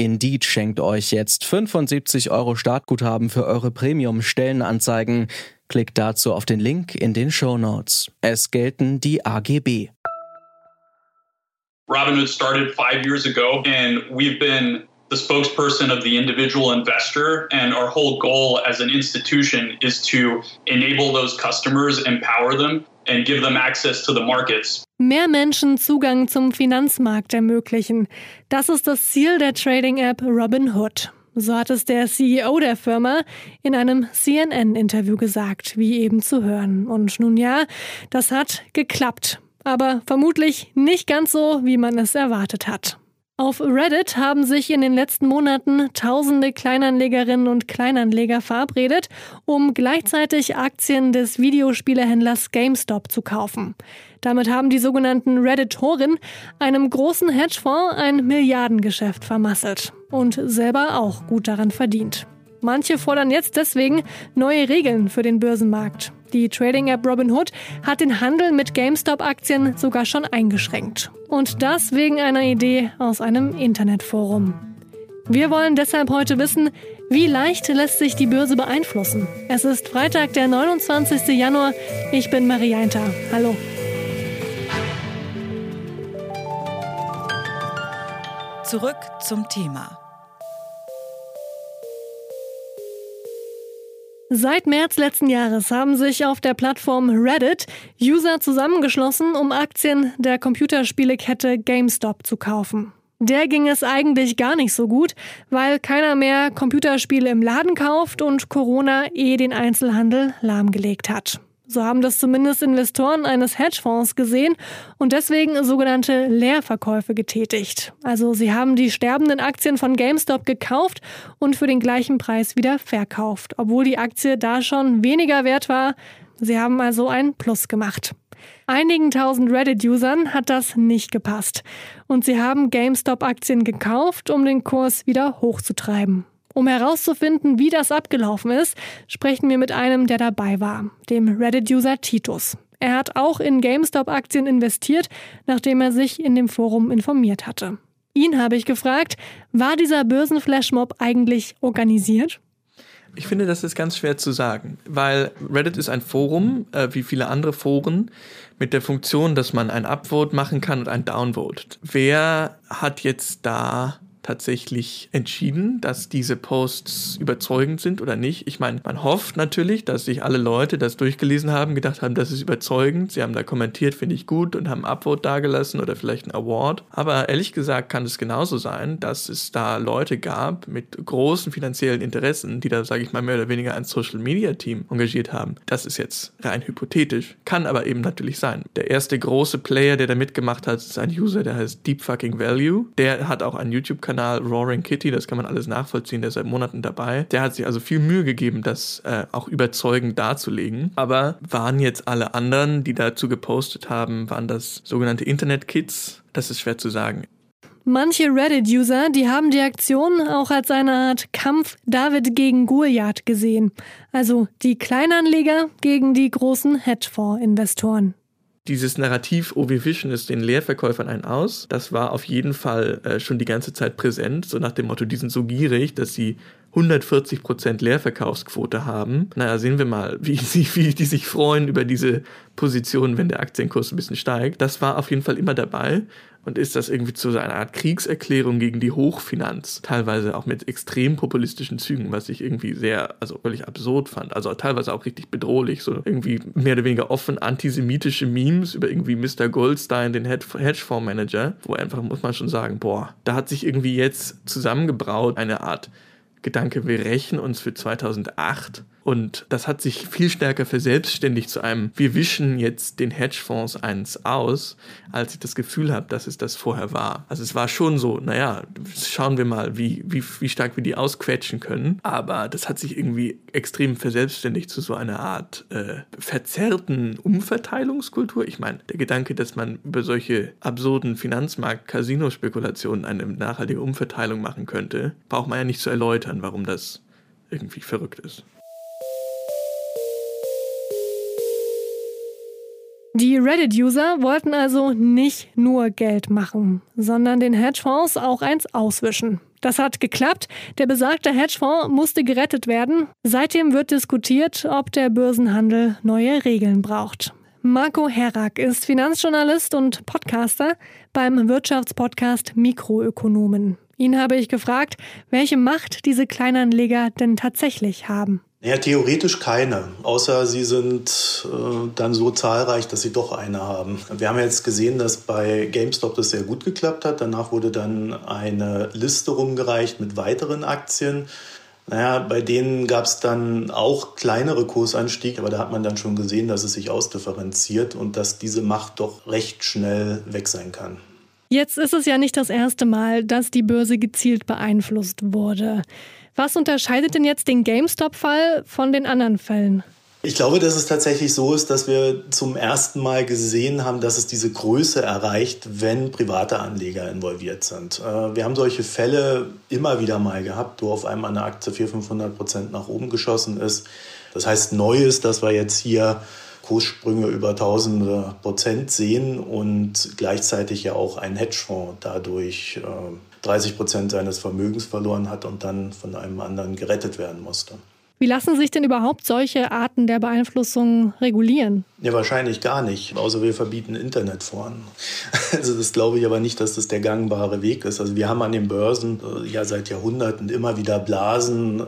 Indeed schenkt euch jetzt 75 Euro Startguthaben für eure Premium-Stellenanzeigen. Klickt dazu auf den Link in den Show Notes. Es gelten die AGB. Robinhood started five years ago, and we've been the spokesperson of the individual investor. And our whole goal as an institution is to enable those customers, empower them, and give them access to the markets. Mehr Menschen Zugang zum Finanzmarkt ermöglichen. Das ist das Ziel der Trading-App Robinhood. So hat es der CEO der Firma in einem CNN-Interview gesagt, wie eben zu hören. Und nun ja, das hat geklappt aber vermutlich nicht ganz so, wie man es erwartet hat. Auf Reddit haben sich in den letzten Monaten tausende Kleinanlegerinnen und Kleinanleger verabredet, um gleichzeitig Aktien des Videospielehändlers GameStop zu kaufen. Damit haben die sogenannten Redditoren einem großen Hedgefonds ein Milliardengeschäft vermasselt und selber auch gut daran verdient. Manche fordern jetzt deswegen neue Regeln für den Börsenmarkt. Die Trading-App Robinhood hat den Handel mit GameStop-Aktien sogar schon eingeschränkt. Und das wegen einer Idee aus einem Internetforum. Wir wollen deshalb heute wissen, wie leicht lässt sich die Börse beeinflussen? Es ist Freitag, der 29. Januar. Ich bin Marianta. Hallo. Zurück zum Thema. Seit März letzten Jahres haben sich auf der Plattform Reddit User zusammengeschlossen, um Aktien der Computerspielekette GameStop zu kaufen. Der ging es eigentlich gar nicht so gut, weil keiner mehr Computerspiele im Laden kauft und Corona eh den Einzelhandel lahmgelegt hat. So haben das zumindest Investoren eines Hedgefonds gesehen und deswegen sogenannte Leerverkäufe getätigt. Also sie haben die sterbenden Aktien von GameStop gekauft und für den gleichen Preis wieder verkauft, obwohl die Aktie da schon weniger wert war. Sie haben also ein Plus gemacht. Einigen tausend Reddit-Usern hat das nicht gepasst und sie haben GameStop-Aktien gekauft, um den Kurs wieder hochzutreiben. Um herauszufinden, wie das abgelaufen ist, sprechen wir mit einem, der dabei war, dem Reddit-User Titus. Er hat auch in GameStop-Aktien investiert, nachdem er sich in dem Forum informiert hatte. Ihn habe ich gefragt, war dieser Börsenflashmob eigentlich organisiert? Ich finde, das ist ganz schwer zu sagen, weil Reddit ist ein Forum, äh, wie viele andere Foren, mit der Funktion, dass man ein Upvote machen kann und ein Downvote. Wer hat jetzt da tatsächlich entschieden, dass diese Posts überzeugend sind oder nicht. Ich meine, man hofft natürlich, dass sich alle Leute das durchgelesen haben, gedacht haben, das ist überzeugend. Sie haben da kommentiert, finde ich gut und haben ein Upvote dagelassen oder vielleicht ein Award. Aber ehrlich gesagt kann es genauso sein, dass es da Leute gab mit großen finanziellen Interessen, die da, sage ich mal, mehr oder weniger ein Social Media Team engagiert haben. Das ist jetzt rein hypothetisch, kann aber eben natürlich sein. Der erste große Player, der da mitgemacht hat, ist ein User, der heißt Deep Fucking Value. Der hat auch einen YouTube-Kanal YouTube-Kanal Roaring Kitty, das kann man alles nachvollziehen, der ist seit Monaten dabei. Der hat sich also viel Mühe gegeben, das äh, auch überzeugend darzulegen. Aber waren jetzt alle anderen, die dazu gepostet haben, waren das sogenannte Internet-Kids? Das ist schwer zu sagen. Manche Reddit-User, die haben die Aktion auch als eine Art Kampf David gegen Goliath gesehen. Also die Kleinanleger gegen die großen Hedgefonds-Investoren dieses Narrativ, oh, wir wischen es den Leerverkäufern ein aus, das war auf jeden Fall äh, schon die ganze Zeit präsent, so nach dem Motto, die sind so gierig, dass sie 140% Leerverkaufsquote haben. Naja, sehen wir mal, wie, sie, wie die sich freuen über diese Position, wenn der Aktienkurs ein bisschen steigt. Das war auf jeden Fall immer dabei und ist das irgendwie zu so einer Art Kriegserklärung gegen die Hochfinanz, teilweise auch mit extrem populistischen Zügen, was ich irgendwie sehr, also völlig absurd fand, also teilweise auch richtig bedrohlich, so irgendwie mehr oder weniger offen antisemitische Memes über irgendwie Mr. Goldstein, den Hedgefondsmanager, wo einfach, muss man schon sagen, boah, da hat sich irgendwie jetzt zusammengebraut eine Art Gedanke, wir rächen uns für 2008 Und das hat sich viel stärker verselbstständigt zu einem, wir wischen jetzt den Hedgefonds eins aus, als ich das Gefühl habe, dass es das vorher war. Also es war schon so, naja, schauen wir mal, wie, wie, wie stark wir die ausquetschen können. Aber das hat sich irgendwie extrem verselbstständigt zu so einer Art äh, verzerrten Umverteilungskultur. Ich meine, der Gedanke, dass man über solche absurden Finanzmarkt-Casino-Spekulationen eine nachhaltige Umverteilung machen könnte, braucht man ja nicht zu erläutern, warum das irgendwie verrückt ist. Die Reddit-User wollten also nicht nur Geld machen, sondern den Hedgefonds auch eins auswischen. Das hat geklappt. Der besagte Hedgefonds musste gerettet werden. Seitdem wird diskutiert, ob der Börsenhandel neue Regeln braucht. Marco Herak ist Finanzjournalist und Podcaster beim Wirtschaftspodcast Mikroökonomen. Ihn habe ich gefragt, welche Macht diese Kleinanleger denn tatsächlich haben. Ja, theoretisch keine, außer sie sind äh, dann so zahlreich, dass sie doch eine haben. Wir haben jetzt gesehen, dass bei GameStop das sehr gut geklappt hat. Danach wurde dann eine Liste rumgereicht mit weiteren Aktien. Naja, bei denen gab es dann auch kleinere Kursanstiege, aber da hat man dann schon gesehen, dass es sich ausdifferenziert und dass diese Macht doch recht schnell weg sein kann. Jetzt ist es ja nicht das erste Mal, dass die Börse gezielt beeinflusst wurde. Was unterscheidet denn jetzt den GameStop-Fall von den anderen Fällen? Ich glaube, dass es tatsächlich so ist, dass wir zum ersten Mal gesehen haben, dass es diese Größe erreicht, wenn private Anleger involviert sind. Äh, wir haben solche Fälle immer wieder mal gehabt, wo auf einmal eine Aktie 400, 500 Prozent nach oben geschossen ist. Das heißt, neu ist, dass wir jetzt hier Kurssprünge über tausende Prozent sehen und gleichzeitig ja auch ein Hedgefonds dadurch 30 äh, Prozent seines Vermögens verloren hat und dann von einem anderen gerettet werden musste. Wie lassen sich denn überhaupt solche Arten der Beeinflussung regulieren? Ja, wahrscheinlich gar nicht. Außer wir verbieten Internetforen. Also das glaube ich aber nicht, dass das der gangbare Weg ist. Also wir haben an den Börsen äh, ja seit Jahrhunderten immer wieder Blasen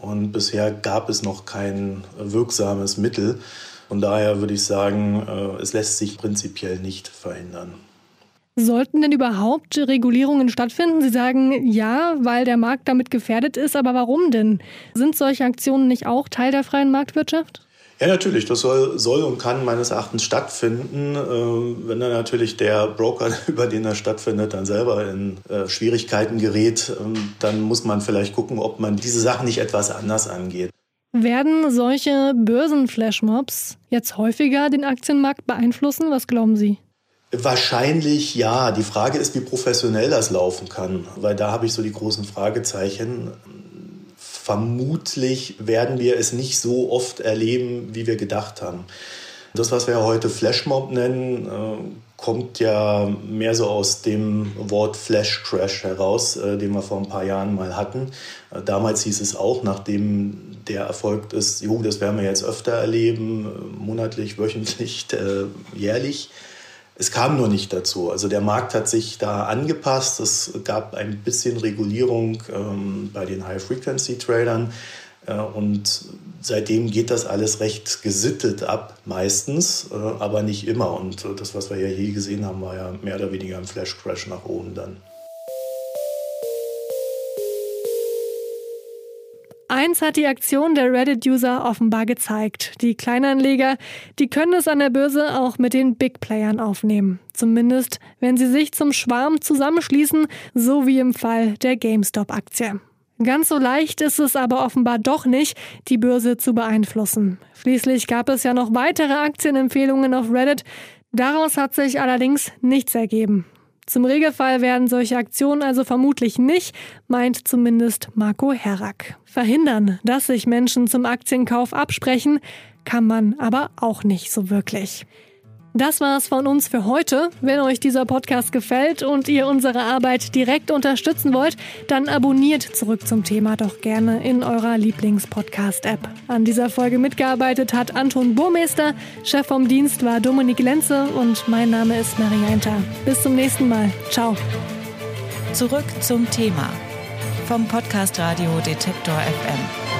und bisher gab es noch kein wirksames Mittel. Von daher würde ich sagen, äh, es lässt sich prinzipiell nicht verhindern. Sollten denn überhaupt Regulierungen stattfinden? Sie sagen ja, weil der Markt damit gefährdet ist, aber warum denn? Sind solche Aktionen nicht auch Teil der freien Marktwirtschaft? Ja, natürlich. Das soll, soll und kann meines Erachtens stattfinden. Äh, wenn dann natürlich der Broker, über den er stattfindet, dann selber in äh, Schwierigkeiten gerät, ähm, dann muss man vielleicht gucken, ob man diese Sachen nicht etwas anders angeht. Werden solche Börsenflashmobs jetzt häufiger den Aktienmarkt beeinflussen? Was glauben Sie? Wahrscheinlich ja. Die Frage ist, wie professionell das laufen kann, weil da habe ich so die großen Fragezeichen. Vermutlich werden wir es nicht so oft erleben, wie wir gedacht haben. Das, was wir heute Flashmob nennen, äh, kommt ja mehr so aus dem Wort Flash Crash heraus, äh, den wir vor ein paar Jahren mal hatten. Äh, damals hieß es auch, nachdem der erfolgt ist, jo, das werden wir jetzt öfter erleben, monatlich, wöchentlich, jährlich. Es kam nur nicht dazu. Also der Markt hat sich da angepasst. Es gab ein bisschen Regulierung ähm, bei den High-Frequency-Tradern. Äh, und seitdem geht das alles recht gesittet ab, meistens, äh, aber nicht immer. Und äh, das, was wir ja hier gesehen haben, war ja mehr oder weniger ein Flash-Crash nach oben dann. Eins hat die Aktion der Reddit-User offenbar gezeigt. Die Kleinanleger, die können es an der Börse auch mit den Big-Playern aufnehmen. Zumindest, wenn sie sich zum Schwarm zusammenschließen, so wie im Fall der GameStop-Aktie. Ganz so leicht ist es aber offenbar doch nicht, die Börse zu beeinflussen. Schließlich gab es ja noch weitere Aktienempfehlungen auf Reddit. Daraus hat sich allerdings nichts ergeben. Zum Regelfall werden solche Aktionen also vermutlich nicht, meint zumindest Marco Herak. Verhindern, dass sich Menschen zum Aktienkauf absprechen, kann man aber auch nicht so wirklich. Das war's von uns für heute. Wenn euch dieser Podcast gefällt und ihr unsere Arbeit direkt unterstützen wollt, dann abonniert zurück zum Thema doch gerne in eurer Lieblingspodcast-App. An dieser Folge mitgearbeitet hat Anton Burmeister, Chef vom Dienst war Dominik Lenze und mein Name ist Marianta. Bis zum nächsten Mal. Ciao. Zurück zum Thema vom Podcast Radio Detektor FM.